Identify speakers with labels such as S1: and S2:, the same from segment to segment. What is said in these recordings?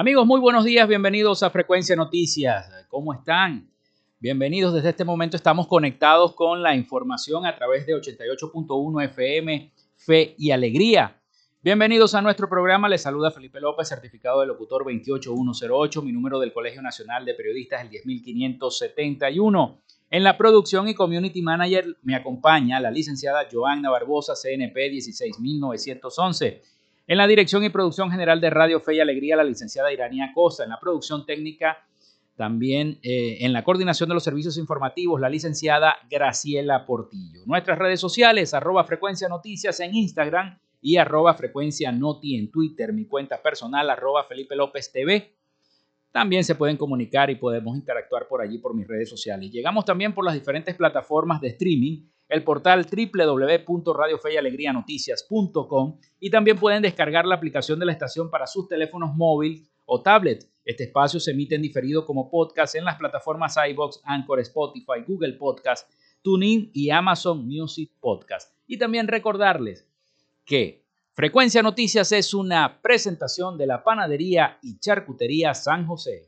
S1: Amigos, muy buenos días, bienvenidos a Frecuencia Noticias. ¿Cómo están? Bienvenidos, desde este momento estamos conectados con la información a través de 88.1 FM, Fe y Alegría. Bienvenidos a nuestro programa, les saluda Felipe López, certificado de locutor 28108, mi número del Colegio Nacional de Periodistas el 10571. En la producción y community manager me acompaña la licenciada Joanna Barbosa, CNP 16911. En la dirección y producción general de Radio Fe y Alegría, la licenciada Iranía Costa. En la producción técnica, también eh, en la coordinación de los servicios informativos, la licenciada Graciela Portillo. Nuestras redes sociales, arroba frecuencia noticias en Instagram y arroba frecuencia noti en Twitter. Mi cuenta personal, arroba Felipe López TV. También se pueden comunicar y podemos interactuar por allí por mis redes sociales. Llegamos también por las diferentes plataformas de streaming el portal www.radiofeyalegrianoticias.com y también pueden descargar la aplicación de la estación para sus teléfonos móviles o tablet. Este espacio se emite en diferido como podcast en las plataformas iBox, Anchor, Spotify, Google Podcast, TuneIn y Amazon Music Podcast. Y también recordarles que Frecuencia Noticias es una presentación de la panadería y charcutería San José.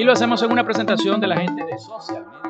S1: Y lo hacemos en una presentación de la gente de Social Media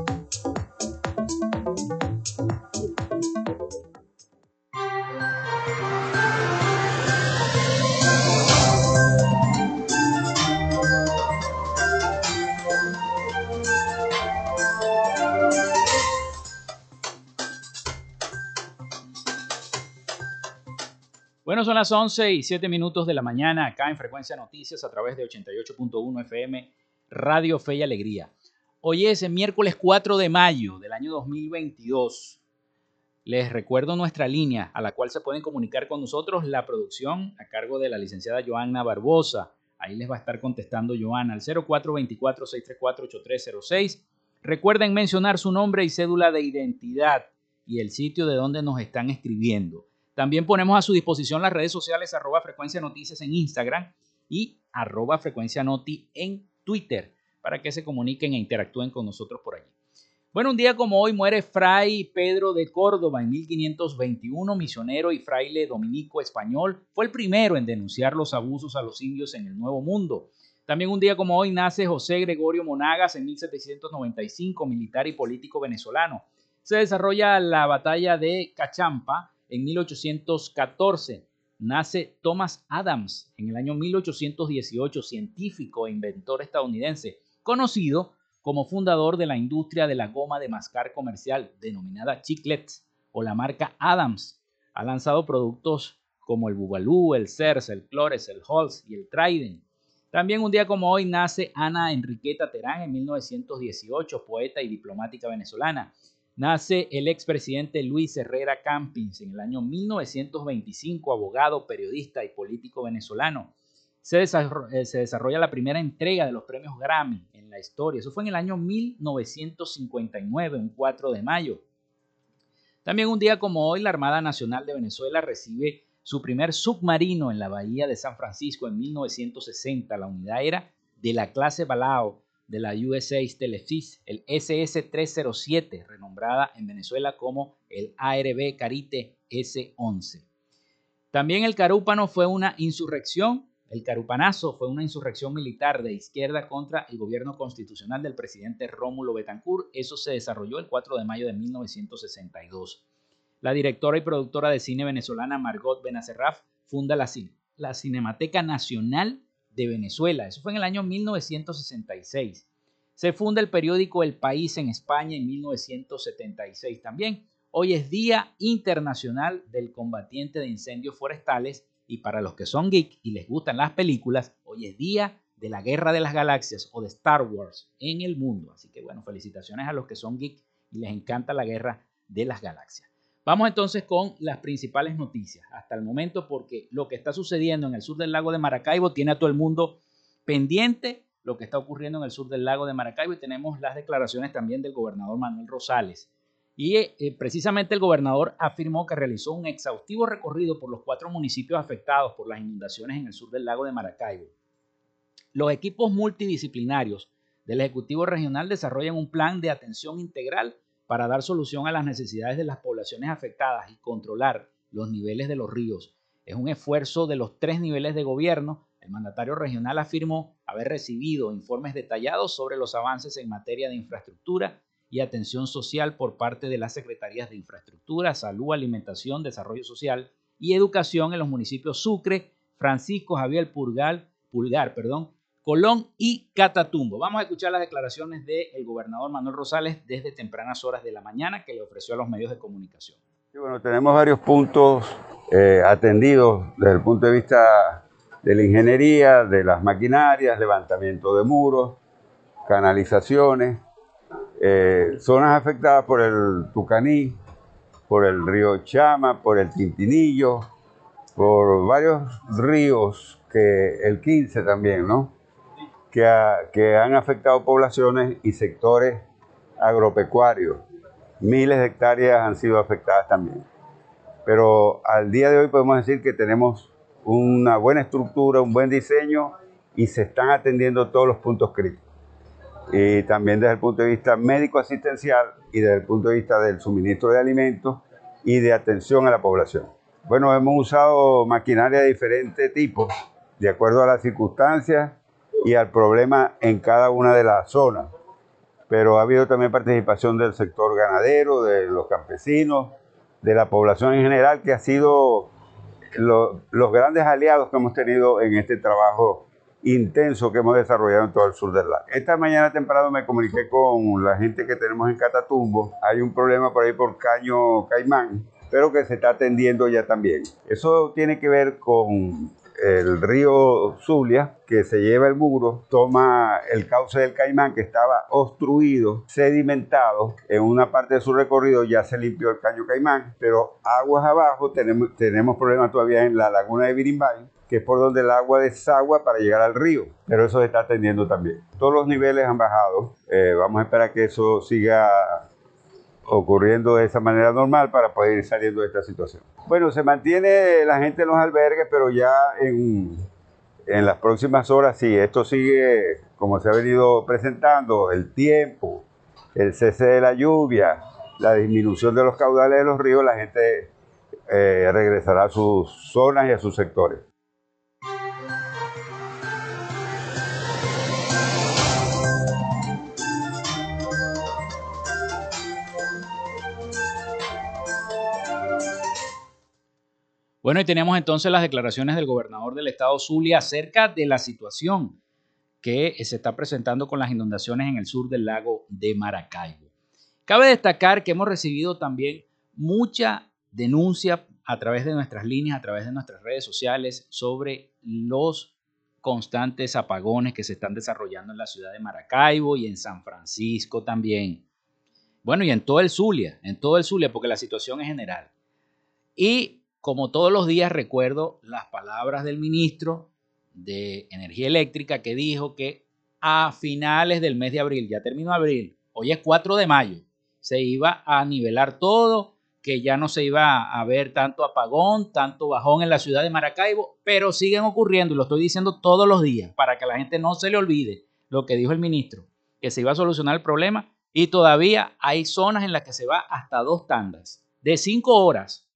S1: Bueno, son las 11 y 7 minutos de la mañana acá en Frecuencia Noticias a través de 88.1 FM Radio Fe y Alegría. Hoy es el miércoles 4 de mayo del año 2022. Les recuerdo nuestra línea a la cual se pueden comunicar con nosotros la producción a cargo de la licenciada Joanna Barbosa. Ahí les va a estar contestando Joana al 0424-634-8306. Recuerden mencionar su nombre y cédula de identidad y el sitio de donde nos están escribiendo. También ponemos a su disposición las redes sociales arroba frecuencia noticias en Instagram y arroba frecuencia noti en Twitter para que se comuniquen e interactúen con nosotros por allí. Bueno, un día como hoy muere Fray Pedro de Córdoba en 1521, misionero y fraile dominico español. Fue el primero en denunciar los abusos a los indios en el Nuevo Mundo. También un día como hoy nace José Gregorio Monagas en 1795, militar y político venezolano. Se desarrolla la batalla de Cachampa en 1814. Nace Thomas Adams en el año 1818, científico e inventor estadounidense, conocido como fundador de la industria de la goma de mascar comercial denominada Chiclets o la marca Adams. Ha lanzado productos como el Bugalú, el Cers, el Clores, el Halls y el Trident. También un día como hoy nace Ana Enriqueta Terán en 1918, poeta y diplomática venezolana. Nace el expresidente Luis Herrera Campins en el año 1925, abogado, periodista y político venezolano. Se eh, se desarrolla la primera entrega de los premios Grammy la historia. Eso fue en el año 1959, un 4 de mayo. También un día como hoy, la Armada Nacional de Venezuela recibe su primer submarino en la bahía de San Francisco en 1960. La unidad era de la clase Balao de la USA Telefis, el SS-307, renombrada en Venezuela como el ARB Carite S-11. También el Carúpano fue una insurrección el Carupanazo fue una insurrección militar de izquierda contra el gobierno constitucional del presidente Rómulo Betancourt. Eso se desarrolló el 4 de mayo de 1962. La directora y productora de cine venezolana Margot Benacerraf funda la, la Cinemateca Nacional de Venezuela. Eso fue en el año 1966. Se funda el periódico El País en España en 1976 también. Hoy es Día Internacional del Combatiente de Incendios Forestales y para los que son geek y les gustan las películas, hoy es día de la Guerra de las Galaxias o de Star Wars en el mundo. Así que bueno, felicitaciones a los que son geek y les encanta la Guerra de las Galaxias. Vamos entonces con las principales noticias hasta el momento porque lo que está sucediendo en el sur del lago de Maracaibo tiene a todo el mundo pendiente lo que está ocurriendo en el sur del lago de Maracaibo y tenemos las declaraciones también del gobernador Manuel Rosales y eh, precisamente el gobernador afirmó que realizó un exhaustivo recorrido por los cuatro municipios afectados por las inundaciones en el sur del lago de Maracaibo. Los equipos multidisciplinarios del Ejecutivo Regional desarrollan un plan de atención integral para dar solución a las necesidades de las poblaciones afectadas y controlar los niveles de los ríos. Es un esfuerzo de los tres niveles de gobierno. El mandatario regional afirmó haber recibido informes detallados sobre los avances en materia de infraestructura y atención social por parte de las Secretarías de Infraestructura, Salud, Alimentación, Desarrollo Social y Educación en los municipios Sucre, Francisco Javier Pulgar, Pulgar perdón, Colón y Catatumbo. Vamos a escuchar las declaraciones del gobernador Manuel Rosales desde tempranas horas de la mañana que le ofreció a los medios de comunicación.
S2: bueno, tenemos varios puntos eh, atendidos desde el punto de vista de la ingeniería, de las maquinarias, levantamiento de muros, canalizaciones, eh, zonas afectadas por el Tucaní, por el río Chama, por el Tintinillo, por varios ríos, que el 15 también, ¿no? Que, que han afectado poblaciones y sectores agropecuarios. Miles de hectáreas han sido afectadas también. Pero al día de hoy podemos decir que tenemos una buena estructura, un buen diseño y se están atendiendo todos los puntos críticos y también desde el punto de vista médico-asistencial y desde el punto de vista del suministro de alimentos y de atención a la población. Bueno, hemos usado maquinaria de diferentes tipos, de acuerdo a las circunstancias y al problema en cada una de las zonas. Pero ha habido también participación del sector ganadero, de los campesinos, de la población en general, que ha sido los grandes aliados que hemos tenido en este trabajo intenso que hemos desarrollado en todo el sur del lago. Esta mañana temprano me comuniqué con la gente que tenemos en Catatumbo. Hay un problema por ahí por Caño Caimán, pero que se está atendiendo ya también. Eso tiene que ver con el río Zulia, que se lleva el muro, toma el cauce del Caimán que estaba obstruido, sedimentado. En una parte de su recorrido ya se limpió el caño Caimán, pero aguas abajo tenemos, tenemos problemas todavía en la laguna de Birimbay que es por donde el agua desagua para llegar al río, pero eso se está atendiendo también. Todos los niveles han bajado, eh, vamos a esperar que eso siga ocurriendo de esa manera normal para poder ir saliendo de esta situación. Bueno, se mantiene la gente en los albergues, pero ya en, en las próximas horas, sí, esto sigue como se ha venido presentando, el tiempo, el cese de la lluvia, la disminución de los caudales de los ríos, la gente eh, regresará a sus zonas y a sus sectores.
S1: Bueno, y tenemos entonces las declaraciones del gobernador del estado Zulia acerca de la situación que se está presentando con las inundaciones en el sur del lago de Maracaibo. Cabe destacar que hemos recibido también mucha denuncia a través de nuestras líneas, a través de nuestras redes sociales sobre los constantes apagones que se están desarrollando en la ciudad de Maracaibo y en San Francisco también. Bueno, y en todo el Zulia, en todo el Zulia, porque la situación es general. Y como todos los días recuerdo las palabras del ministro de Energía Eléctrica que dijo que a finales del mes de abril, ya terminó abril, hoy es 4 de mayo, se iba a nivelar todo, que ya no se iba a ver tanto apagón, tanto bajón en la ciudad de Maracaibo, pero siguen ocurriendo y lo estoy diciendo todos los días para que la gente no se le olvide lo que dijo el ministro, que se iba a solucionar el problema y todavía hay zonas en las que se va hasta dos tandas de cinco horas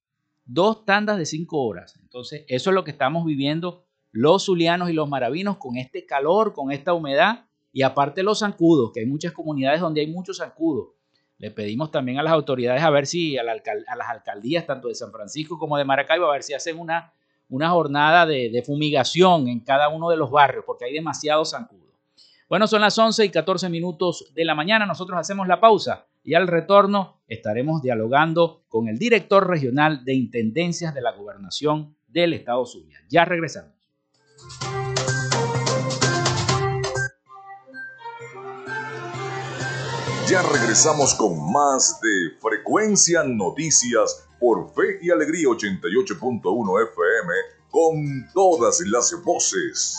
S1: dos tandas de cinco horas. Entonces, eso es lo que estamos viviendo los zulianos y los maravinos con este calor, con esta humedad y aparte los zancudos, que hay muchas comunidades donde hay muchos zancudos. Le pedimos también a las autoridades a ver si a, las alcaldías, tanto de San Francisco como de Maracaibo, a ver si hacen una, una jornada de, de fumigación en cada uno de los barrios, porque hay demasiados zancudos. Bueno, son las 11 y 14 minutos de la mañana. Nosotros hacemos la pausa y al retorno estaremos dialogando con el director regional de Intendencias de la Gobernación del Estado Zulia. Ya regresamos.
S3: Ya regresamos con más de Frecuencia Noticias por Fe y Alegría 88.1 FM con todas las voces.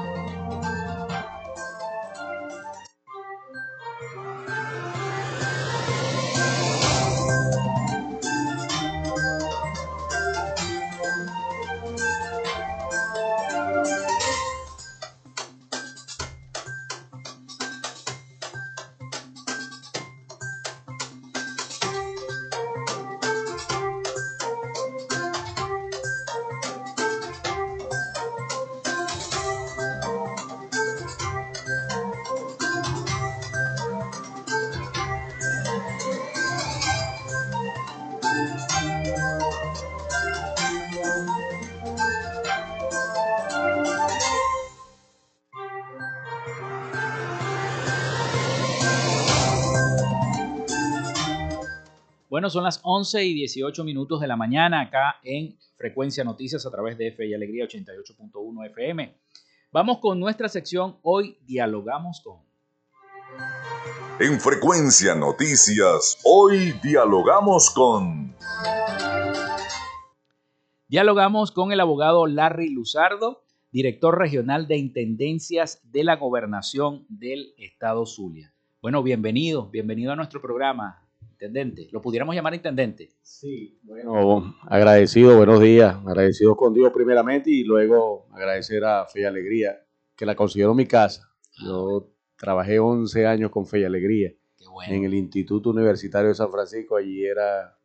S1: Son las 11 y 18 minutos de la mañana acá en Frecuencia Noticias a través de F y Alegría 88.1 FM. Vamos con nuestra sección Hoy Dialogamos con.
S3: En Frecuencia Noticias, hoy dialogamos con.
S1: Dialogamos con el abogado Larry Luzardo, director regional de Intendencias de la Gobernación del Estado Zulia. Bueno, bienvenido, bienvenido a nuestro programa, intendente. Lo pudiéramos llamar intendente.
S4: Sí, bueno, agradecido, buenos días. Agradecido con Dios primeramente y luego agradecer a Fe y Alegría, que la considero mi casa. Ah, Yo trabajé 11 años con Fe y Alegría en el Instituto Universitario de San Francisco. Allí era,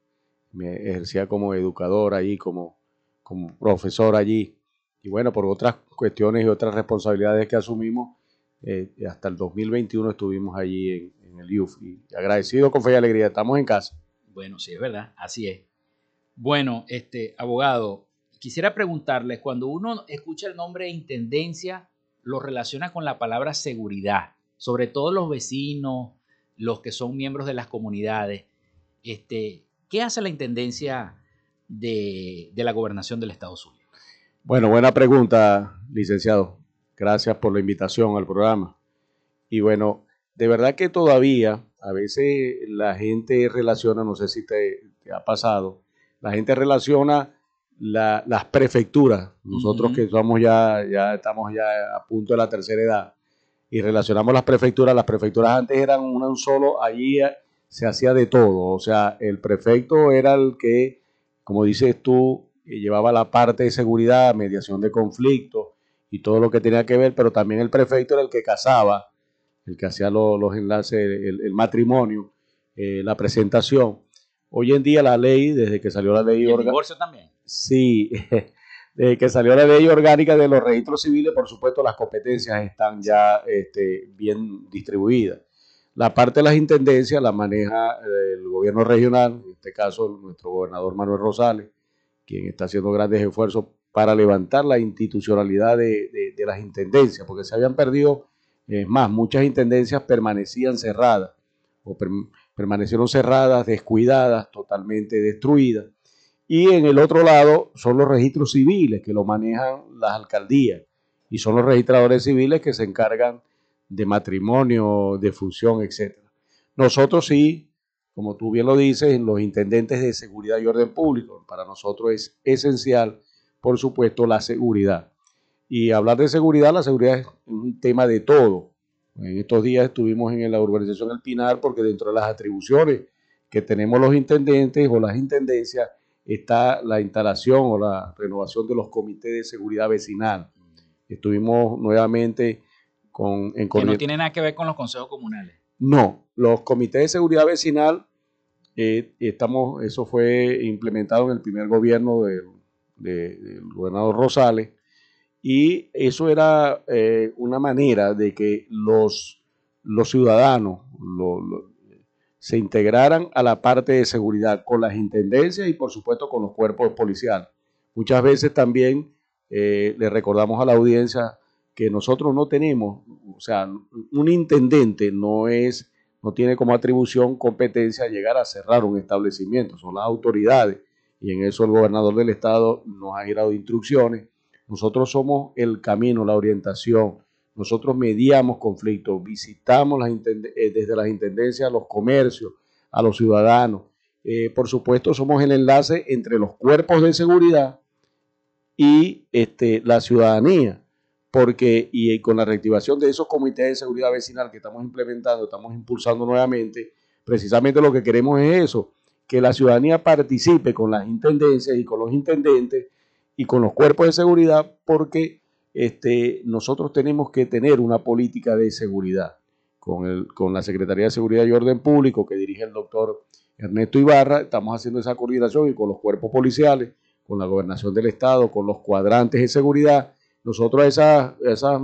S4: me ejercía como educador allí, como, como profesor allí. Y bueno, por otras cuestiones y otras responsabilidades que asumimos, eh, hasta el 2021 estuvimos allí en, el IUF. Y agradecido con fe y alegría, estamos en casa.
S1: Bueno, sí, es verdad, así es. Bueno, este abogado, quisiera preguntarle, cuando uno escucha el nombre de intendencia, lo relaciona con la palabra seguridad, sobre todo los vecinos, los que son miembros de las comunidades. Este, ¿Qué hace la intendencia de, de la gobernación del Estado Suyo?
S4: Bueno, buena pregunta, licenciado. Gracias por la invitación al programa. Y bueno, de verdad que todavía a veces la gente relaciona, no sé si te, ha pasado, la gente relaciona las prefecturas, nosotros que somos ya, ya estamos ya a punto de la tercera edad, y relacionamos las prefecturas, las prefecturas antes eran una un solo, allí se hacía de todo, o sea, el prefecto era el que, como dices tú, llevaba la parte de seguridad, mediación de conflictos y todo lo que tenía que ver, pero también el prefecto era el que casaba, el que hacía los, enlaces, el, matrimonio, eh, la presentación. Hoy en día la ley, desde que salió la ley...
S1: ¿Y el divorcio también?
S4: Sí, desde que salió la ley orgánica de los registros civiles, por supuesto las competencias están ya este, bien distribuidas. La parte de las intendencias la maneja eh, el gobierno regional, en este caso nuestro gobernador Manuel Rosales, quien está haciendo grandes esfuerzos para levantar la institucionalidad de, las intendencias, porque se habían perdido es más, muchas intendencias permanecían cerradas o permanecieron cerradas, descuidadas, totalmente destruidas. Y en el otro lado son los registros civiles que lo manejan las alcaldías y son los registradores civiles que se encargan de matrimonio, de función, etc. Nosotros sí, como tú bien lo dices, los intendentes de seguridad y orden público, para nosotros es esencial, por supuesto, la seguridad. Y hablar de seguridad, la seguridad es un tema de todo. En estos días estuvimos en la urbanización El Pinar porque dentro de las atribuciones que tenemos los intendentes o las intendencias está la instalación o la renovación de los comités de seguridad vecinal. Estuvimos nuevamente con...
S1: En que no tiene nada que ver con los consejos comunales.
S4: No, los comités de seguridad vecinal, eh, estamos, eso fue implementado en el primer gobierno del gobernador Rosales y eso era eh, una manera de que los, los ciudadanos se integraran a la parte de seguridad con las intendencias y por supuesto con los cuerpos policiales. Muchas veces también eh, le recordamos a la audiencia que nosotros no tenemos, o sea, un intendente no es, no tiene como atribución competencia llegar a cerrar un establecimiento, son las autoridades y en eso el gobernador del estado nos ha dado instrucciones nosotros somos el camino, la orientación. Nosotros mediamos conflictos, visitamos eh, desde las intendencias a los comercios, a los ciudadanos. Eh, por supuesto, somos el enlace entre los cuerpos de seguridad y este, la ciudadanía, porque y con la reactivación de esos comités de seguridad vecinal que estamos implementando, estamos impulsando nuevamente, precisamente lo que queremos es eso, que la ciudadanía participe con las intendencias y con los intendentes y con los cuerpos de seguridad porque este, nosotros tenemos que tener una política de seguridad con, el, con la Secretaría de Seguridad y Orden Público que dirige el doctor Ernesto Ibarra, estamos haciendo esa coordinación y con los cuerpos policiales, con la gobernación del estado, con los cuadrantes de seguridad. Nosotros a esas, esas,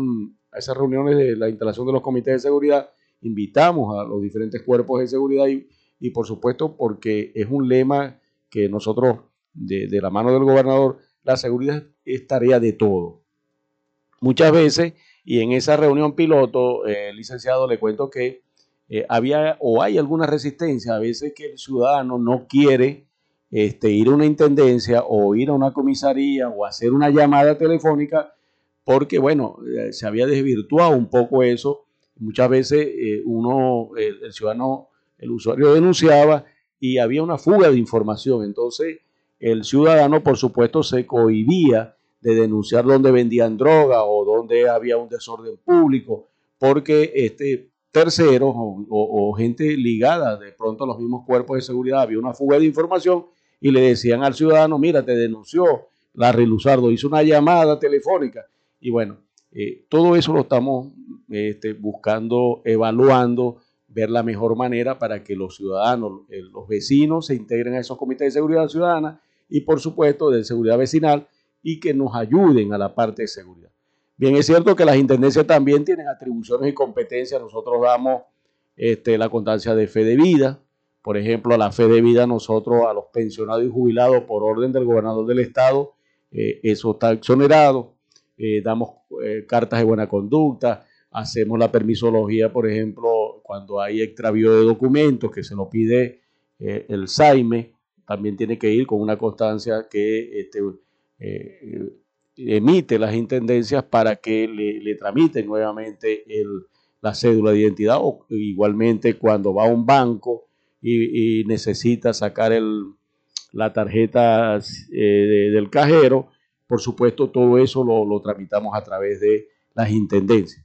S4: a esas reuniones de la instalación de los comités de seguridad invitamos a los diferentes cuerpos de seguridad y, y por supuesto porque es un lema que nosotros de, de la mano del gobernador la seguridad es tarea de todo. Muchas veces, y en esa reunión piloto, eh, licenciado, le cuento que eh, había o hay alguna resistencia, a veces que el ciudadano no quiere este, ir a una intendencia o ir a una comisaría o hacer una llamada telefónica porque, bueno, eh, se había desvirtuado un poco eso. Muchas veces uno, el ciudadano, el usuario denunciaba y había una fuga de información. Entonces, el ciudadano, por supuesto, se cohibía de denunciar dónde vendían droga o dónde había un desorden público, porque este, terceros o, gente ligada de pronto a los mismos cuerpos de seguridad había una fuga de información y le decían al ciudadano, mira, te denunció la Luzardo, hizo una llamada telefónica. Y bueno, eh, todo eso lo estamos este, buscando, evaluando, ver la mejor manera para que los ciudadanos, eh, los vecinos se integren a esos comités de seguridad ciudadana y por supuesto de seguridad vecinal y que nos ayuden a la parte de seguridad. Bien, es cierto que las intendencias también tienen atribuciones y competencias. Nosotros damos este, la constancia de fe de vida. Por ejemplo, a la fe de vida nosotros a los pensionados y jubilados por orden del gobernador del estado, eh, eso está exonerado. Eh, damos cartas de buena conducta, hacemos la permisología, por ejemplo, cuando hay extravío de documentos que se lo pide el SAIME, también tiene que ir con una constancia que este, eh, emite las intendencias para que le, tramiten nuevamente la cédula de identidad o igualmente cuando va a un banco y, necesita sacar la tarjeta eh, del cajero, por supuesto todo eso lo, tramitamos a través de las intendencias.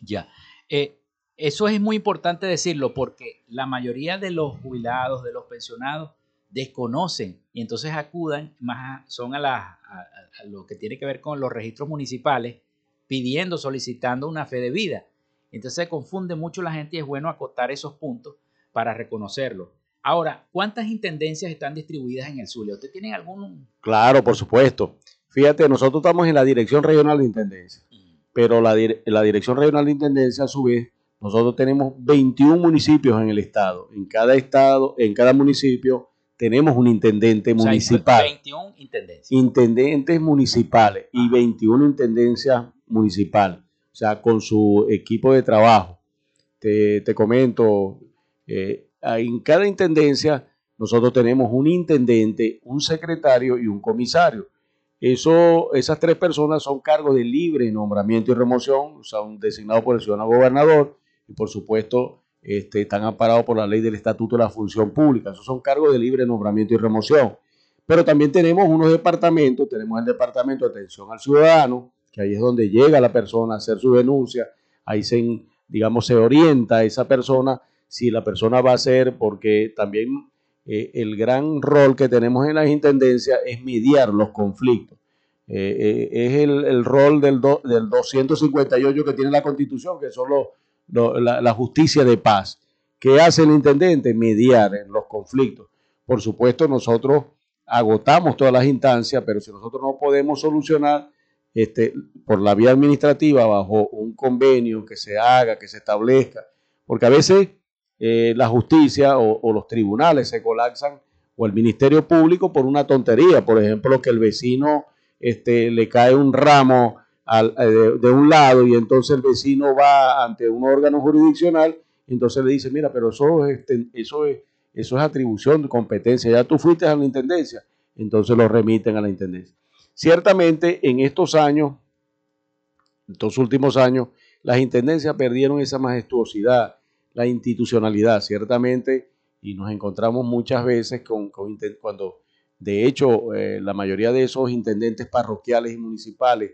S1: Ya. Eh, eso es muy importante decirlo porque la mayoría de los jubilados, de los pensionados, desconocen y entonces acudan más son a, a, lo que tiene que ver con los registros municipales pidiendo, solicitando una fe de vida. Entonces se confunde mucho la gente y es bueno acotar esos puntos para reconocerlo. Ahora, ¿cuántas intendencias están distribuidas en el Zulia? ¿Usted tiene algún...?
S4: Claro, por supuesto. Fíjate, nosotros estamos en la Dirección Regional de Intendencia, pero la, la Dirección Regional de Intendencia, a su vez, nosotros tenemos 21 municipios en el estado. En cada estado, en cada municipio, tenemos un intendente municipal.
S1: 21 intendencias.
S4: Intendentes municipales y 21 intendencias municipales. O sea, con su equipo de trabajo. Te, comento, eh, en cada intendencia nosotros tenemos un intendente, un secretario y un comisario. Eso, esas tres personas son cargos de libre nombramiento y remoción, son designados por el ciudadano gobernador por supuesto este, están amparados por la ley del Estatuto de la Función Pública. Esos son cargos de libre nombramiento y remoción. Pero también tenemos unos departamentos, tenemos el Departamento de Atención al Ciudadano, que ahí es donde llega la persona a hacer su denuncia, ahí se, digamos, se orienta a esa persona si la persona va a ser, porque también eh, el gran rol que tenemos en las intendencias es mediar los conflictos. Eh, eh, es el, rol del, del 258 que tiene la Constitución, que son los la, justicia de paz. ¿Qué hace el intendente? Mediar en los conflictos. Por supuesto, nosotros agotamos todas las instancias, pero si nosotros no podemos solucionar este, por la vía administrativa bajo un convenio que se haga, que se establezca, porque a veces eh, la justicia o, los tribunales se colapsan o el Ministerio Público por una tontería, por ejemplo, que el vecino este, le cae un ramo eh, de, un lado y entonces el vecino va ante un órgano jurisdiccional entonces le dice, mira, pero eso es, este, eso es, eso es atribución de competencia, ya tú fuiste a la intendencia, entonces lo remiten a la intendencia. Ciertamente en estos años, estos últimos años, las intendencias perdieron esa majestuosidad, la institucionalidad, ciertamente, y nos encontramos muchas veces con, cuando, de hecho, eh, la mayoría de esos intendentes parroquiales y municipales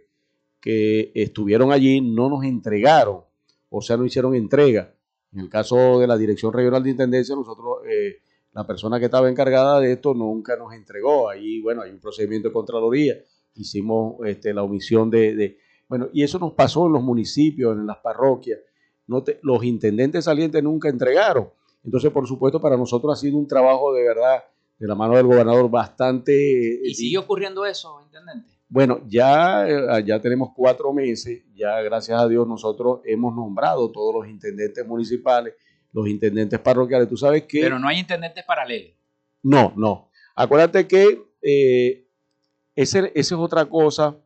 S4: que estuvieron allí no nos entregaron, o sea, no hicieron entrega. En el caso de la Dirección Regional de Intendencia, nosotros, eh, la persona que estaba encargada de esto nunca nos entregó. Ahí, bueno, hay un procedimiento de Contraloría. Hicimos este, la omisión de, Bueno, y eso nos pasó en los municipios, en las parroquias. No los intendentes salientes nunca entregaron. Entonces, por supuesto, para nosotros ha sido un trabajo de verdad, de la mano del gobernador, bastante...
S1: ¿Y sigue ocurriendo eso, intendente?
S4: Bueno, ya, eh, ya tenemos cuatro meses, ya gracias a Dios nosotros hemos nombrado todos los intendentes municipales, los intendentes parroquiales. Tú sabes que...
S1: Pero no hay intendentes paralelos.
S4: No, no. Acuérdate que eh, esa es otra cosa.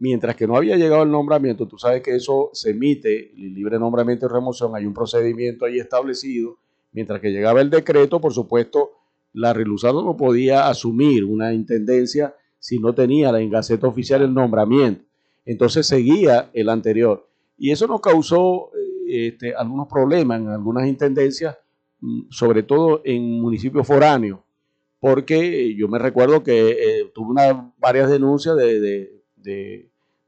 S4: Mientras que no había llegado el nombramiento, tú sabes que eso se emite, el libre nombramiento y remoción, hay un procedimiento ahí establecido. Mientras que llegaba el decreto, por supuesto, la Relusado no podía asumir una intendencia si no tenía en Gaceta Oficial el nombramiento. Entonces seguía el anterior. Y eso nos causó eh, este, algunos problemas en algunas intendencias, mm, sobre todo en municipios foráneos, porque yo me recuerdo que eh, tuve una, varias denuncias de,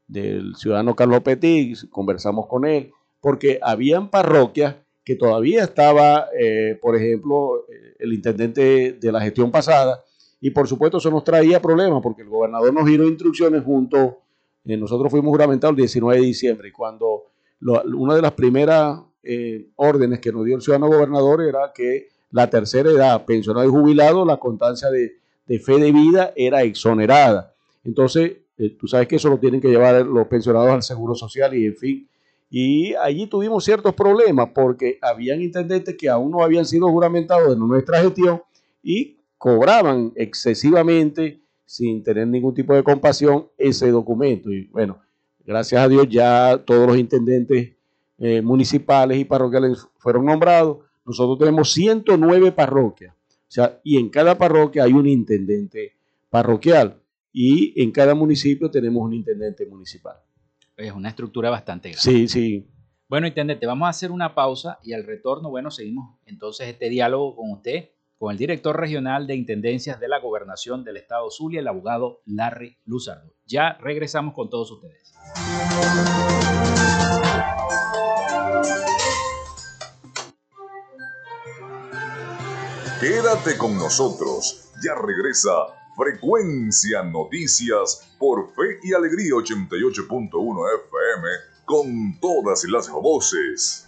S4: del ciudadano Carlos Petit, conversamos con él, porque habían parroquias que todavía estaba, eh, por ejemplo, el intendente de la gestión pasada, y por supuesto eso nos traía problemas porque el gobernador nos dio instrucciones junto, eh, nosotros fuimos juramentados el 19 de diciembre y cuando una de las primeras eh, órdenes que nos dio el ciudadano gobernador era que la tercera edad, pensionado y jubilado, la constancia de, fe de vida era exonerada. Entonces, eh, tú sabes que eso lo tienen que llevar los pensionados al Seguro Social y en fin. Y allí tuvimos ciertos problemas porque habían intendentes que aún no habían sido juramentados en nuestra gestión y cobraban excesivamente sin tener ningún tipo de compasión ese documento. Y bueno, gracias a Dios ya todos los intendentes eh, municipales y parroquiales fueron nombrados. Nosotros tenemos 109 parroquias. O sea, y en cada parroquia hay un intendente parroquial y en cada municipio tenemos un intendente municipal.
S1: Es una estructura bastante grande.
S4: Sí, sí.
S1: Bueno, intendente, vamos a hacer una pausa y al retorno, bueno, seguimos entonces este diálogo con usted, con el director regional de Intendencias de la Gobernación del Estado Zulia, el abogado Larry Luzardo. Ya regresamos con todos ustedes.
S3: Quédate con nosotros, ya regresa Frecuencia Noticias por Fe y Alegría 88.1 FM con todas las voces.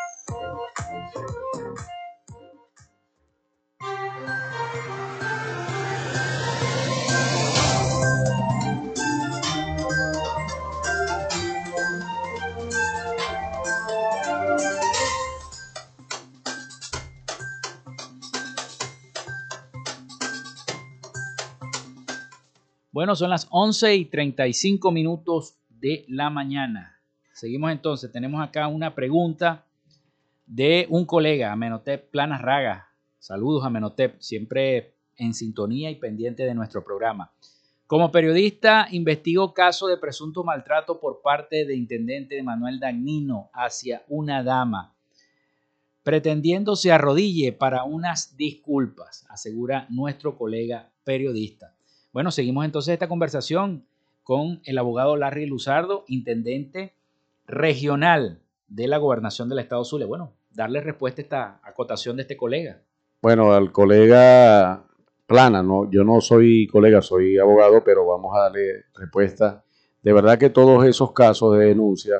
S1: Bueno, son las 11 y 35 minutos de la mañana. Seguimos entonces. Tenemos acá una pregunta de un colega, Amenotep Planas Raga. Saludos, Amenotep, siempre en sintonía y pendiente de nuestro programa. Como periodista, investigo caso de presunto maltrato por parte de intendente Manuel Dagnino hacia una dama, pretendiendo se arrodille para unas disculpas, asegura nuestro colega periodista. Bueno, seguimos entonces esta conversación con el abogado Larry Luzardo, intendente regional de la gobernación del estado Zulia. Bueno, darle respuesta a esta acotación de este colega.
S4: Bueno, al colega Plana, no, yo no soy colega, soy abogado, pero vamos a darle respuesta. De verdad que todos esos casos de denuncia,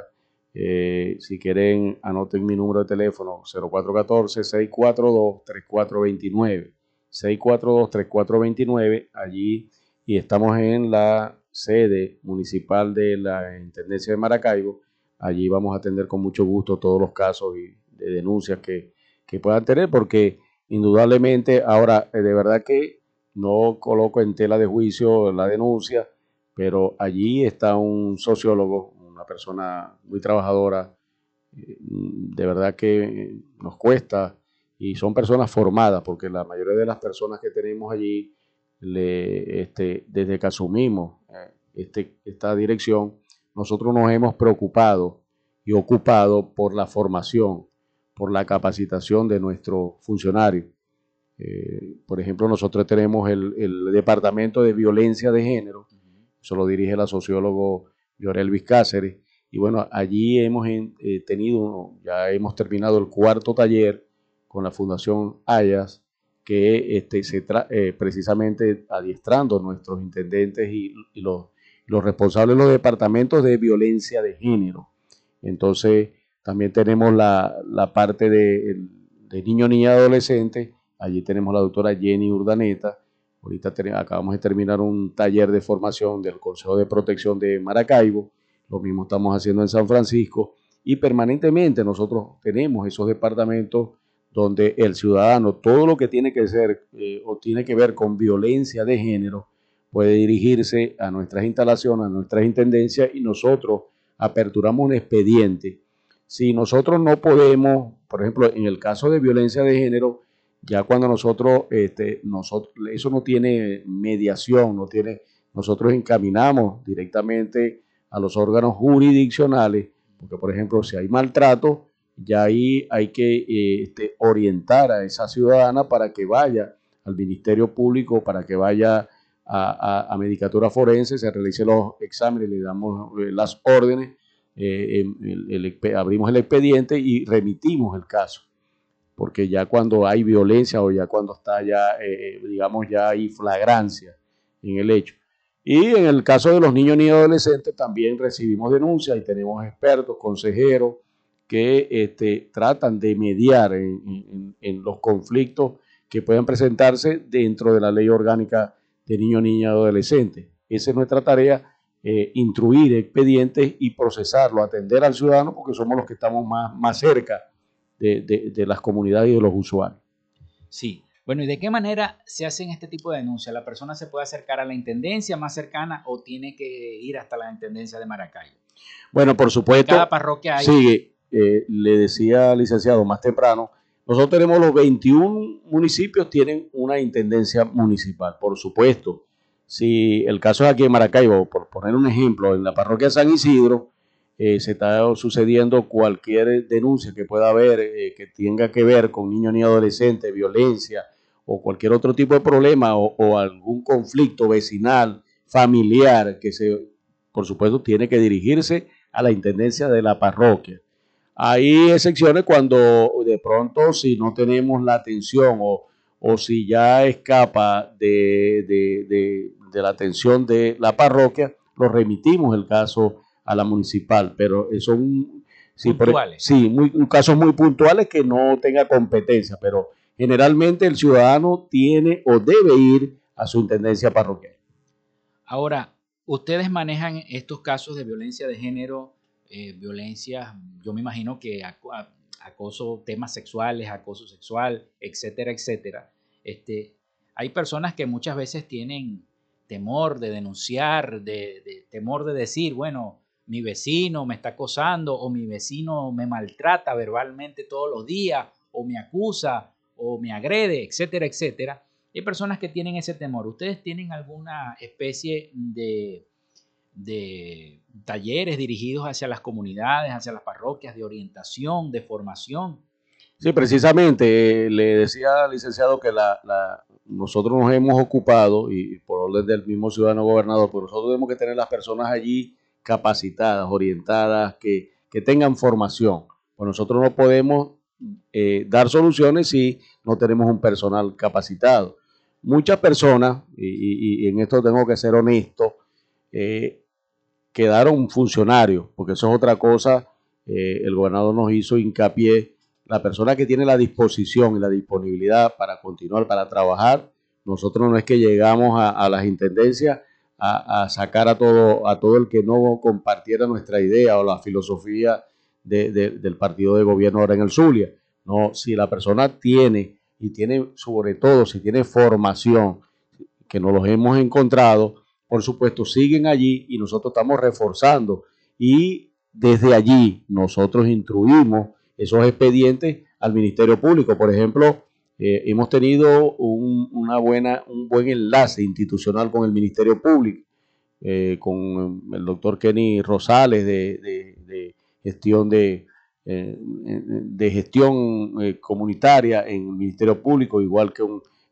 S4: eh, si quieren, anoten mi número de teléfono, 0414-642-3429. 642-3429, allí y estamos en la sede municipal de la Intendencia de Maracaibo. Allí vamos a atender con mucho gusto todos los casos y de denuncias que, puedan tener, porque indudablemente ahora eh, de verdad que no coloco en tela de juicio la denuncia, pero allí está un sociólogo, una persona muy trabajadora, eh, de verdad que nos cuesta y son personas formadas, porque la mayoría de las personas que tenemos allí le, este, desde que asumimos eh, este, esta dirección, nosotros nos hemos preocupado y ocupado por la formación, por la capacitación de nuestros funcionarios. Eh, por ejemplo, nosotros tenemos el, Departamento de Violencia de Género, eso lo dirige la sociólogo Llorel Vizcáceres, y bueno, allí hemos eh, tenido, ya hemos terminado el cuarto taller con la Fundación Ayas, que este, se eh, precisamente adiestrando nuestros intendentes y, los, los, responsables de los departamentos de violencia de género. Entonces, también tenemos la, la parte de, de niño, niña, adolescente. Allí tenemos la doctora Jenny Urdaneta. Ahorita acabamos de terminar un taller de formación del Consejo de Protección de Maracaibo. Lo mismo estamos haciendo en San Francisco. Y permanentemente nosotros tenemos esos departamentos donde el ciudadano, todo lo que tiene que ser eh, o tiene que ver con violencia de género, puede dirigirse a nuestras instalaciones, a nuestras intendencias y nosotros aperturamos un expediente. Si nosotros no podemos, por ejemplo, en el caso de violencia de género, ya cuando nosotros, este, nosotros eso no tiene mediación, no tiene, nosotros encaminamos directamente a los órganos jurisdiccionales Porque, por ejemplo, si hay maltrato, ya ahí hay que eh, este, orientar a esa ciudadana para que vaya al Ministerio Público, para que vaya a, Medicatura Forense, se realicen los exámenes, le damos eh, las órdenes, eh, abrimos el expediente y remitimos el caso. Porque ya cuando hay violencia o ya cuando está ya, digamos, ya hay flagrancia en el hecho. Y en el caso de los niños y adolescentes también recibimos denuncias y tenemos expertos, consejeros, que este, tratan de mediar en, los conflictos que puedan presentarse dentro de la ley orgánica de niño, niña y adolescente. Esa es nuestra tarea, eh, instruir expedientes y procesarlo, atender al ciudadano, porque somos los que estamos más, más cerca de, de las comunidades y de los usuarios.
S1: Sí, bueno, ¿y de qué manera se hacen este tipo de denuncias? ¿La persona se puede acercar a la intendencia más cercana o tiene que ir hasta la intendencia de Maracaibo?
S4: Bueno, por supuesto.
S1: Cada parroquia hay.
S4: Sí, eh, le decía al licenciado más temprano, nosotros tenemos los 21 municipios, tienen una intendencia municipal, por supuesto. Si el caso es aquí en Maracaibo, por poner un ejemplo, en la parroquia San Isidro, eh, se está sucediendo cualquier denuncia que pueda haber eh, que tenga que ver con niños ni adolescentes, violencia o cualquier otro tipo de problema o, o, algún conflicto vecinal, familiar, que se, por supuesto, tiene que dirigirse a la intendencia de la parroquia. Hay excepciones cuando de pronto si no tenemos la atención o, si ya escapa de, la atención de la parroquia, lo remitimos el caso a la municipal, pero son sí, puntuales. sí, muy, casos muy puntuales que no tenga competencia, pero generalmente el ciudadano tiene o debe ir a su intendencia parroquial.
S1: Ahora, ustedes manejan estos casos de violencia de género eh, violencia, yo me imagino que acoso, temas sexuales, acoso sexual, etcétera, etcétera. Este, hay personas que muchas veces tienen temor de denunciar, de, temor de decir, bueno, mi vecino me está acosando o mi vecino me maltrata verbalmente todos los días o me acusa o me agrede, etcétera, etcétera. Hay personas que tienen ese temor. ¿Ustedes tienen alguna especie de, de talleres dirigidos hacia las comunidades, hacia las parroquias, de orientación, de formación.
S4: Sí, precisamente, eh, le decía al licenciado que la, nosotros nos hemos ocupado, y por orden del mismo ciudadano gobernador, pero nosotros tenemos que tener las personas allí capacitadas, orientadas, que, tengan formación. Pues nosotros no podemos eh, dar soluciones si no tenemos un personal capacitado. Muchas personas, y, en esto tengo que ser honesto, eh, quedaron funcionarios, porque eso es otra cosa. Eh, el gobernador nos hizo hincapié, la persona que tiene la disposición y la disponibilidad para continuar, para trabajar, nosotros no es que llegamos a, las intendencias a, sacar a todo, a todo el que no compartiera nuestra idea o la filosofía del partido de gobierno ahora en el Zulia. No, si la persona tiene, y tiene sobre todo, si tiene formación, que nos los hemos encontrado, por supuesto, siguen allí y nosotros estamos reforzando. Y desde allí nosotros instruimos esos expedientes al Ministerio Público. Por ejemplo, eh, hemos tenido un, una buena, un buen enlace institucional con el Ministerio Público, eh, con el doctor Kenny Rosales de, gestión de, eh, gestión comunitaria en el Ministerio Público, igual que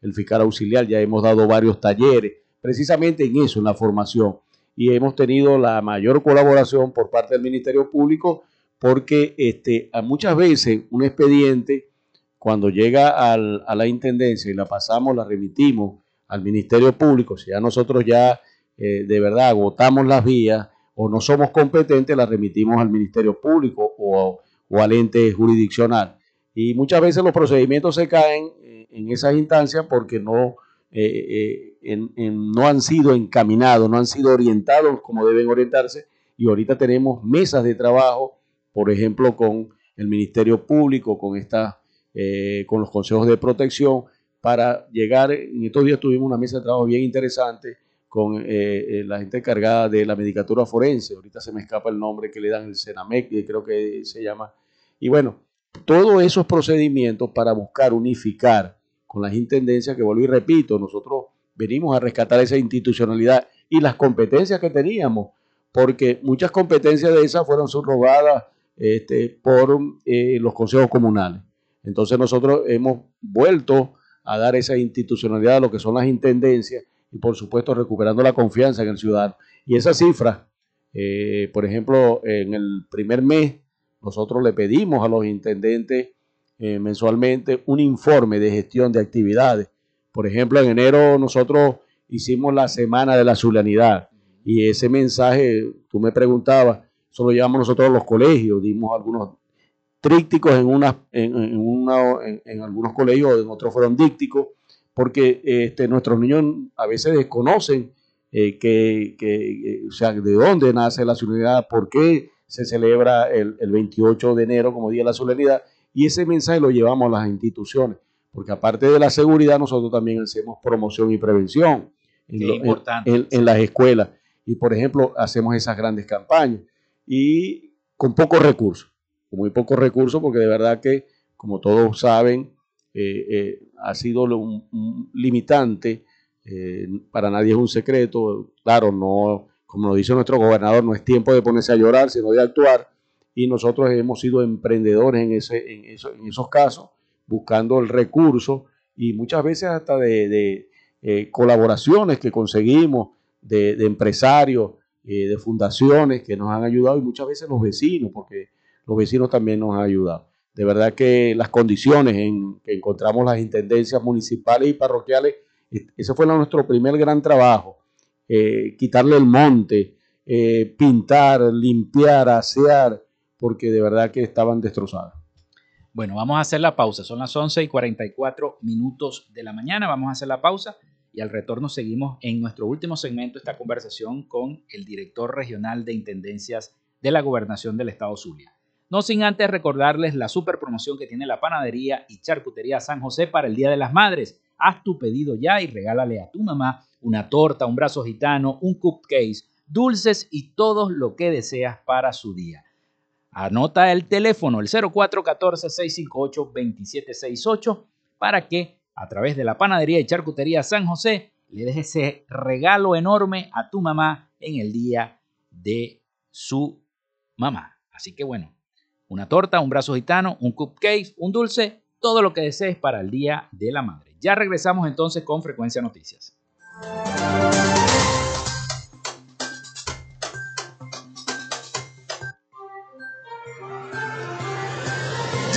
S4: el fiscal auxiliar. Ya hemos dado varios talleres precisamente en eso, en la formación. Y hemos tenido la mayor colaboración por parte del Ministerio Público porque este, muchas veces un expediente, cuando llega a la Intendencia y la pasamos, la remitimos al Ministerio Público, si ya nosotros ya eh, de verdad agotamos las vías o no somos competentes, la remitimos al Ministerio Público o, al ente jurisdiccional. Y muchas veces los procedimientos se caen eh, en esas instancias porque no eh, eh, no han sido encaminados, no han sido orientados como deben orientarse y ahorita tenemos mesas de trabajo, por ejemplo, con el Ministerio Público, con, eh, con los consejos de protección, para llegar, en estos días tuvimos una mesa de trabajo bien interesante con la gente encargada de la medicatura forense, ahorita se me escapa el nombre que le dan el Senamec, creo que se llama, y bueno, todos esos procedimientos para buscar unificar con las intendencias que vuelvo y repito, nosotros venimos a rescatar esa institucionalidad y las competencias que teníamos, porque muchas competencias de esas fueron subrogadas este, por eh, los consejos comunales. Entonces nosotros hemos vuelto a dar esa institucionalidad a lo que son las intendencias y por supuesto recuperando la confianza en el ciudadano. Y esa cifra, eh, por ejemplo, en el primer mes nosotros le pedimos a los intendentes eh, mensualmente un informe de gestión de actividades. Por ejemplo, en enero nosotros hicimos la semana de la zulianidad y ese mensaje, tú me preguntabas, eso lo llevamos nosotros a los colegios, dimos algunos trípticos en, una, en, en, algunos colegios, en otros fueron dícticos, porque este, nuestros niños a veces desconocen eh, que, que, o sea, de dónde nace la solemnidad, por qué se celebra el, el, 28 de enero como Día de la Solemnidad, y ese mensaje lo llevamos a las instituciones, porque aparte de la seguridad, nosotros también hacemos promoción y prevención en, en las escuelas, y por ejemplo, hacemos esas grandes campañas, y con pocos recursos con muy pocos recursos, porque de verdad que, como todos saben, eh, eh, ha sido un, limitante, eh, para nadie es un secreto, claro, no, como lo dice nuestro gobernador, no es tiempo de ponerse a llorar, sino de actuar, y nosotros hemos sido emprendedores en, ese, en, esos casos, buscando el recurso y muchas veces hasta de, colaboraciones que conseguimos de, empresarios, de fundaciones que nos han ayudado y muchas veces los vecinos, porque los vecinos también nos han ayudado. De verdad que las condiciones en que encontramos las intendencias municipales y parroquiales, ese fue nuestro primer gran trabajo, eh, quitarle el monte, eh, pintar, limpiar, asear, porque de verdad que estaban destrozadas.
S1: Bueno, vamos a hacer la pausa. Son las 11 y 44 minutos de la mañana. Vamos a hacer la pausa y al retorno seguimos en nuestro último segmento esta conversación con el director regional de Intendencias de la Gobernación del Estado Zulia. No sin antes recordarles la super promoción que tiene la panadería y charcutería San José para el Día de las Madres. Haz tu pedido ya y regálale a tu mamá una torta, un brazo gitano, un cupcake, dulces y todo lo que deseas para su día. Anota el teléfono, el 0414-658-2768, para que a través de la panadería y charcutería San José le des ese regalo enorme a tu mamá en el día de su mamá. Así que bueno, una torta, un brazo gitano, un cupcake, un dulce, todo lo que desees para el Día de la Madre. Ya regresamos entonces con Frecuencia Noticias.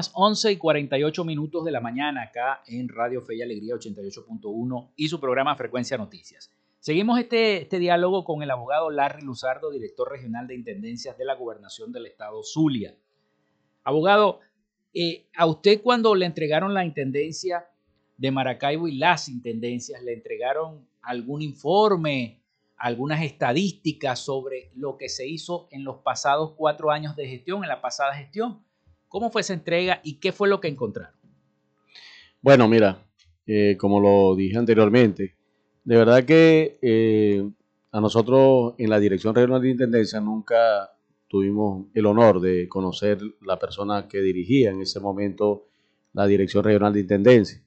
S1: Las 11 y 48 minutos de la mañana acá en Radio Fe y Alegría 88.1 y su programa Frecuencia Noticias. Seguimos este, este diálogo con el abogado Larry Luzardo, director regional de Intendencias de la Gobernación del Estado Zulia. Abogado, eh, a usted cuando le entregaron la Intendencia de Maracaibo y las Intendencias, ¿le entregaron algún informe, algunas estadísticas sobre lo que se hizo en los pasados cuatro años de gestión, en la pasada gestión? ¿Cómo fue esa entrega y qué fue lo que encontraron?
S4: Bueno, mira, eh, como lo dije anteriormente, de verdad que eh, a nosotros en la Dirección Regional de Intendencia nunca tuvimos el honor de conocer la persona que dirigía en ese momento la Dirección Regional de Intendencia.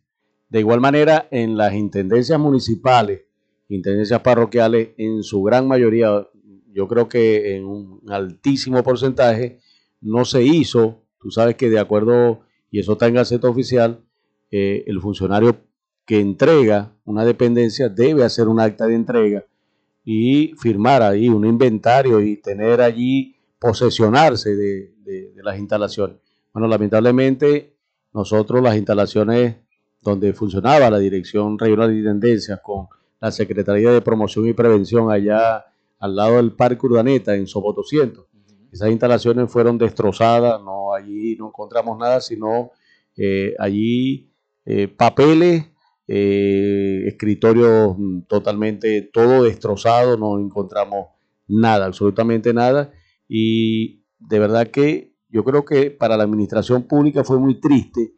S4: De igual manera, en las intendencias municipales, intendencias parroquiales, en su gran mayoría, yo creo que en un altísimo porcentaje, no se hizo Tú sabes que de acuerdo, y eso está en Gaceta Oficial, eh, el funcionario que entrega una dependencia debe hacer un acta de entrega y firmar ahí un inventario y tener allí, posesionarse de, las instalaciones. Bueno, lamentablemente nosotros las instalaciones donde funcionaba la Dirección Regional de Intendencias con la Secretaría de Promoción y Prevención allá al lado del Parque Urdaneta en Sopo 200, esas instalaciones fueron destrozadas, no allí no encontramos nada, sino eh, allí eh, papeles, eh, escritorios mm, totalmente todo destrozado, no encontramos nada, absolutamente nada. Y de verdad que yo creo que para la administración pública fue muy triste.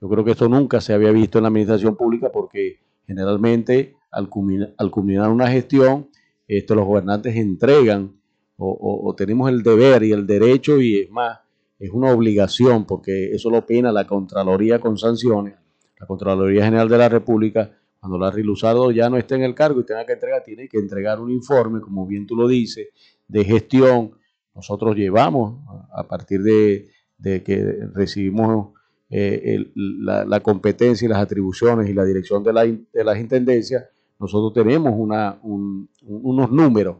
S4: Yo creo que esto nunca se había visto en la administración pública porque generalmente al culminar, una gestión, esto, los gobernantes entregan o, tenemos el deber y el derecho y es más, es una obligación porque eso lo pena la Contraloría con sanciones, la Contraloría General de la República, cuando Larry Luzardo ya no esté en el cargo y tenga que entregar, tiene que entregar un informe, como bien tú lo dices, de gestión. Nosotros llevamos, a partir de, que recibimos eh, la, competencia y las atribuciones y la dirección de, de las intendencias, nosotros tenemos una, unos números.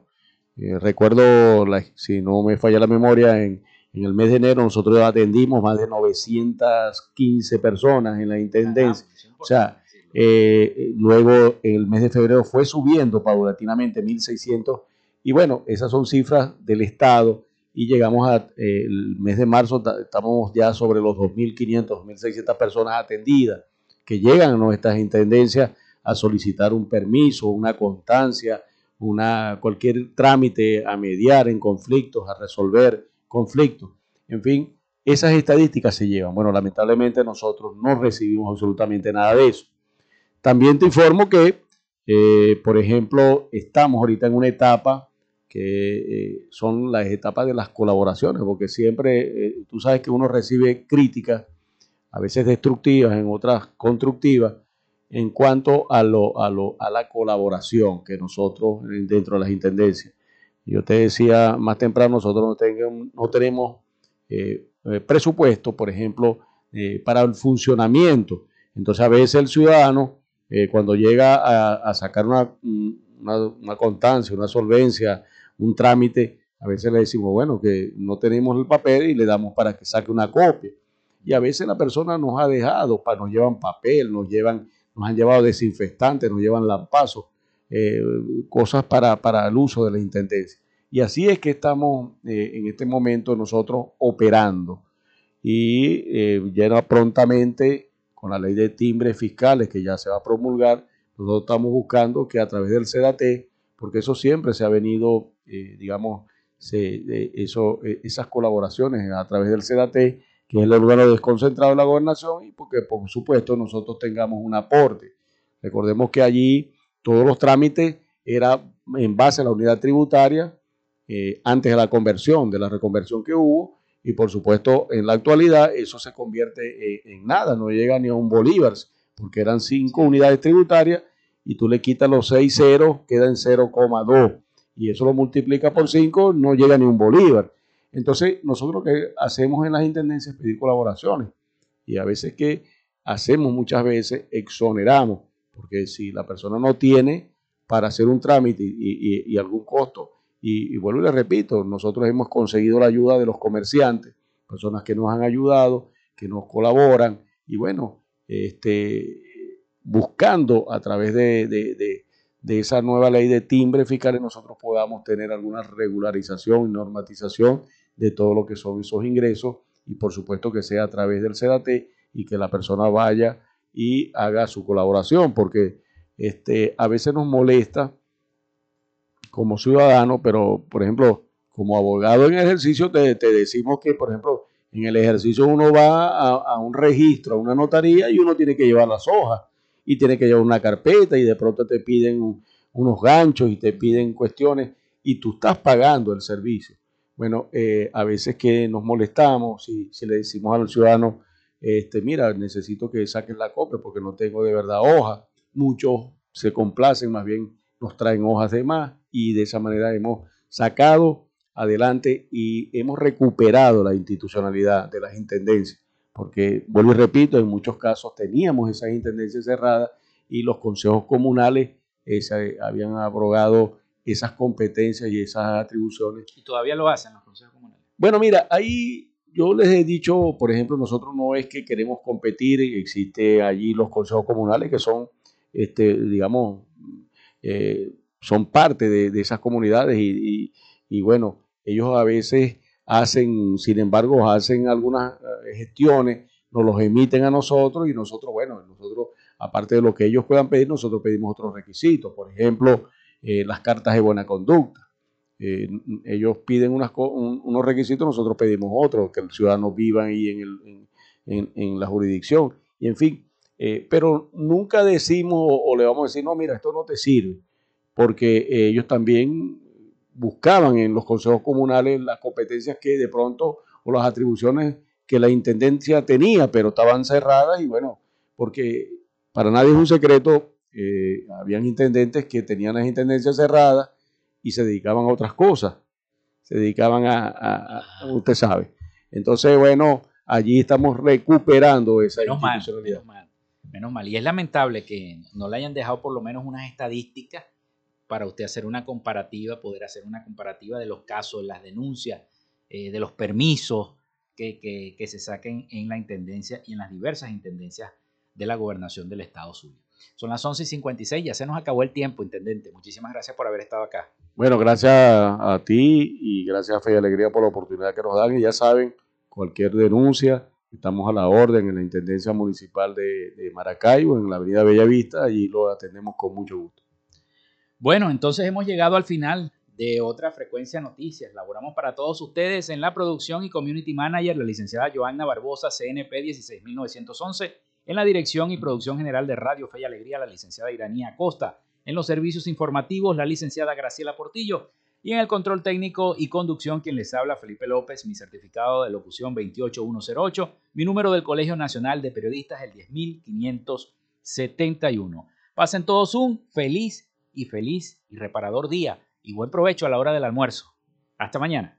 S4: Eh, recuerdo, si no me falla la memoria, en, en, el mes de enero nosotros atendimos más de 915 personas en la intendencia. O sea, eh, luego en el mes de febrero fue subiendo paulatinamente 1.600 y bueno, esas son cifras del Estado y llegamos al eh, mes de marzo, estamos ya sobre los 2.500, 2.600 personas atendidas que llegan a nuestras intendencias a solicitar un permiso, una constancia, cualquier trámite a mediar en conflictos, a resolver conflictos. En fin, esas estadísticas se llevan. Bueno, lamentablemente nosotros no recibimos absolutamente nada de eso. También te informo que, eh, por ejemplo, estamos ahorita en una etapa que eh, son las etapas de las colaboraciones, porque siempre eh, tú sabes que uno recibe críticas, a veces destructivas, en otras constructivas, en cuanto a, lo, a, lo, a la colaboración que nosotros dentro de las intendencias. Yo te decía más temprano, nosotros no, tenemos, no tenemos eh, eh, presupuesto, por ejemplo, eh, para el funcionamiento. Entonces a veces el ciudadano, cuando llega a, sacar una, una, una, constancia, una solvencia, un trámite, a veces le decimos, bueno, que no tenemos el papel y le damos para que saque una copia. Y a veces la persona nos ha dejado, nos llevan papel, nos llevan nos han llevado desinfectantes, nos llevan lampazos, eh, cosas para, para, el uso de la intendencia. Y así es que estamos eh, en este momento nosotros operando. Y eh, ya prontamente, con la ley de timbres fiscales que ya se va a promulgar, nosotros estamos buscando que a través del CDAT, porque eso siempre se ha venido, digamos, eso, esas colaboraciones a través del CDAT, que es el órgano desconcentrado de la gobernación, y porque por supuesto nosotros tengamos un aporte. Recordemos que allí todos los trámites eran en base a la unidad tributaria eh, antes de la conversión, de la reconversión que hubo, y por supuesto en la actualidad eso se convierte eh, en nada, no llega ni a un bolívar, porque eran cinco unidades tributarias y tú le quitas los seis ceros, queda en 0,2 y eso lo multiplica por 5, no llega ni un bolívar. Entonces, nosotros lo que hacemos en las intendencias es pedir colaboraciones. Y a veces que hacemos muchas veces, exoneramos, porque si la persona no tiene para hacer un trámite y, algún costo, y, vuelvo y le repito, nosotros hemos conseguido la ayuda de los comerciantes, personas que nos han ayudado, que nos colaboran, y bueno, este, buscando a través de, de esa nueva ley de timbre fiscales nosotros podamos tener alguna regularización y normatización de todo lo que son esos ingresos y por supuesto que sea a través del CDAT y que la persona vaya y haga su colaboración, porque este, a veces nos molesta como ciudadano, pero por ejemplo, como abogado en ejercicio te, decimos que, por ejemplo, en el ejercicio uno va a, un registro, a una notaría y uno tiene que llevar las hojas y tiene que llevar una carpeta y de pronto te piden unos ganchos y te piden cuestiones y tú estás pagando el servicio. Bueno, eh, a veces que nos molestamos si, si le decimos al ciudadano, este, mira, necesito que saques la copia porque no tengo de verdad hoja. Muchos se complacen, más bien nos traen hojas de más y de esa manera hemos sacado adelante y hemos recuperado la institucionalidad de las intendencias. Porque, vuelvo y repito, en muchos casos teníamos esas intendencias cerradas y los consejos comunales eh, se habían abrogado esas competencias y esas atribuciones.
S1: ¿Y todavía lo hacen los consejos comunales?
S4: Bueno, mira, ahí yo les he dicho, por ejemplo, nosotros no es que queremos competir, existe allí los consejos comunales que son, este, digamos, eh, son parte de, esas comunidades y, y, bueno, ellos a veces hacen, sin embargo, hacen algunas eh, gestiones nos los emiten a nosotros y nosotros, bueno, nosotros, aparte de lo que ellos puedan pedir, nosotros pedimos otros requisitos. Por ejemplo, eh, las cartas de buena conducta. Eh, ellos piden unos requisitos, nosotros pedimos otros, que el ciudadano viva ahí en, la jurisdicción. Y en fin, eh, pero nunca decimos o, le vamos a decir, no, mira, esto no te sirve, porque ellos también buscaban en los consejos comunales las competencias que de pronto o las atribuciones que la intendencia tenía, pero estaban cerradas y bueno, porque para nadie es un secreto, eh, habían intendentes que tenían las intendencias cerradas y se dedicaban a otras cosas, se dedicaban a, usted sabe. Entonces, bueno, allí estamos recuperando esa
S1: menos institucionalidad. Mal, menos, mal, Y es lamentable que no le hayan dejado por lo menos unas estadísticas para usted hacer una comparativa, poder hacer una comparativa de los casos, las denuncias, eh, de los permisos que, que, se saquen en la intendencia y en las diversas intendencias de la gobernación del Estado suyo. Son las 11 y 56, ya se nos acabó el tiempo, intendente. Muchísimas gracias por haber estado acá.
S4: Bueno, gracias a ti y gracias a Fe y Alegría por la oportunidad que nos dan. Y ya saben, cualquier denuncia, estamos a la orden en la Intendencia Municipal de, de Maracaibo, en la Avenida Bellavista, allí lo atendemos con mucho gusto.
S1: Bueno, entonces hemos llegado al final de otra frecuencia noticias. Laboramos para todos ustedes en la producción y community manager, la licenciada Joanna Barbosa, CNP 16911, en la dirección y producción general de Radio Fe y Alegría, la licenciada Iranía Costa, en los servicios informativos, la licenciada Graciela Portillo, y en el control técnico y conducción, quien les habla, Felipe López, mi certificado de locución 28108, mi número del Colegio Nacional de Periodistas, el 10571. Pasen todos un feliz y feliz y reparador día y buen provecho a la hora del almuerzo. Hasta mañana.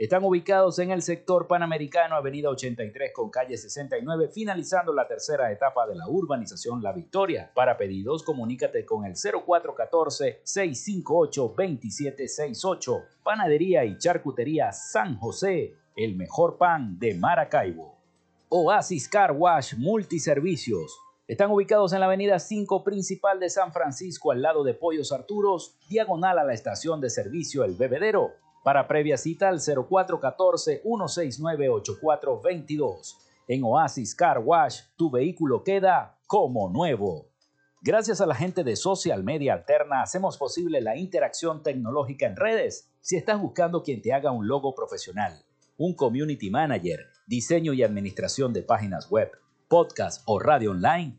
S1: Están ubicados en el sector panamericano, Avenida 83 con calle 69, finalizando la tercera etapa de la urbanización La Victoria. Para pedidos, comunícate con el 0414-658-2768. Panadería y Charcutería San José, el mejor pan de Maracaibo. Oasis Car Wash Multiservicios. Están ubicados en la avenida 5 principal de San Francisco, al lado de Pollos Arturos, diagonal a la estación de servicio El Bebedero. Para previa cita al 0414-169-8422. En Oasis Car Wash, tu vehículo queda como nuevo. Gracias a la gente de Social Media Alterna hacemos posible la interacción tecnológica en redes. Si estás buscando quien te haga un logo profesional, un community manager, diseño y administración de páginas web, podcast o radio online,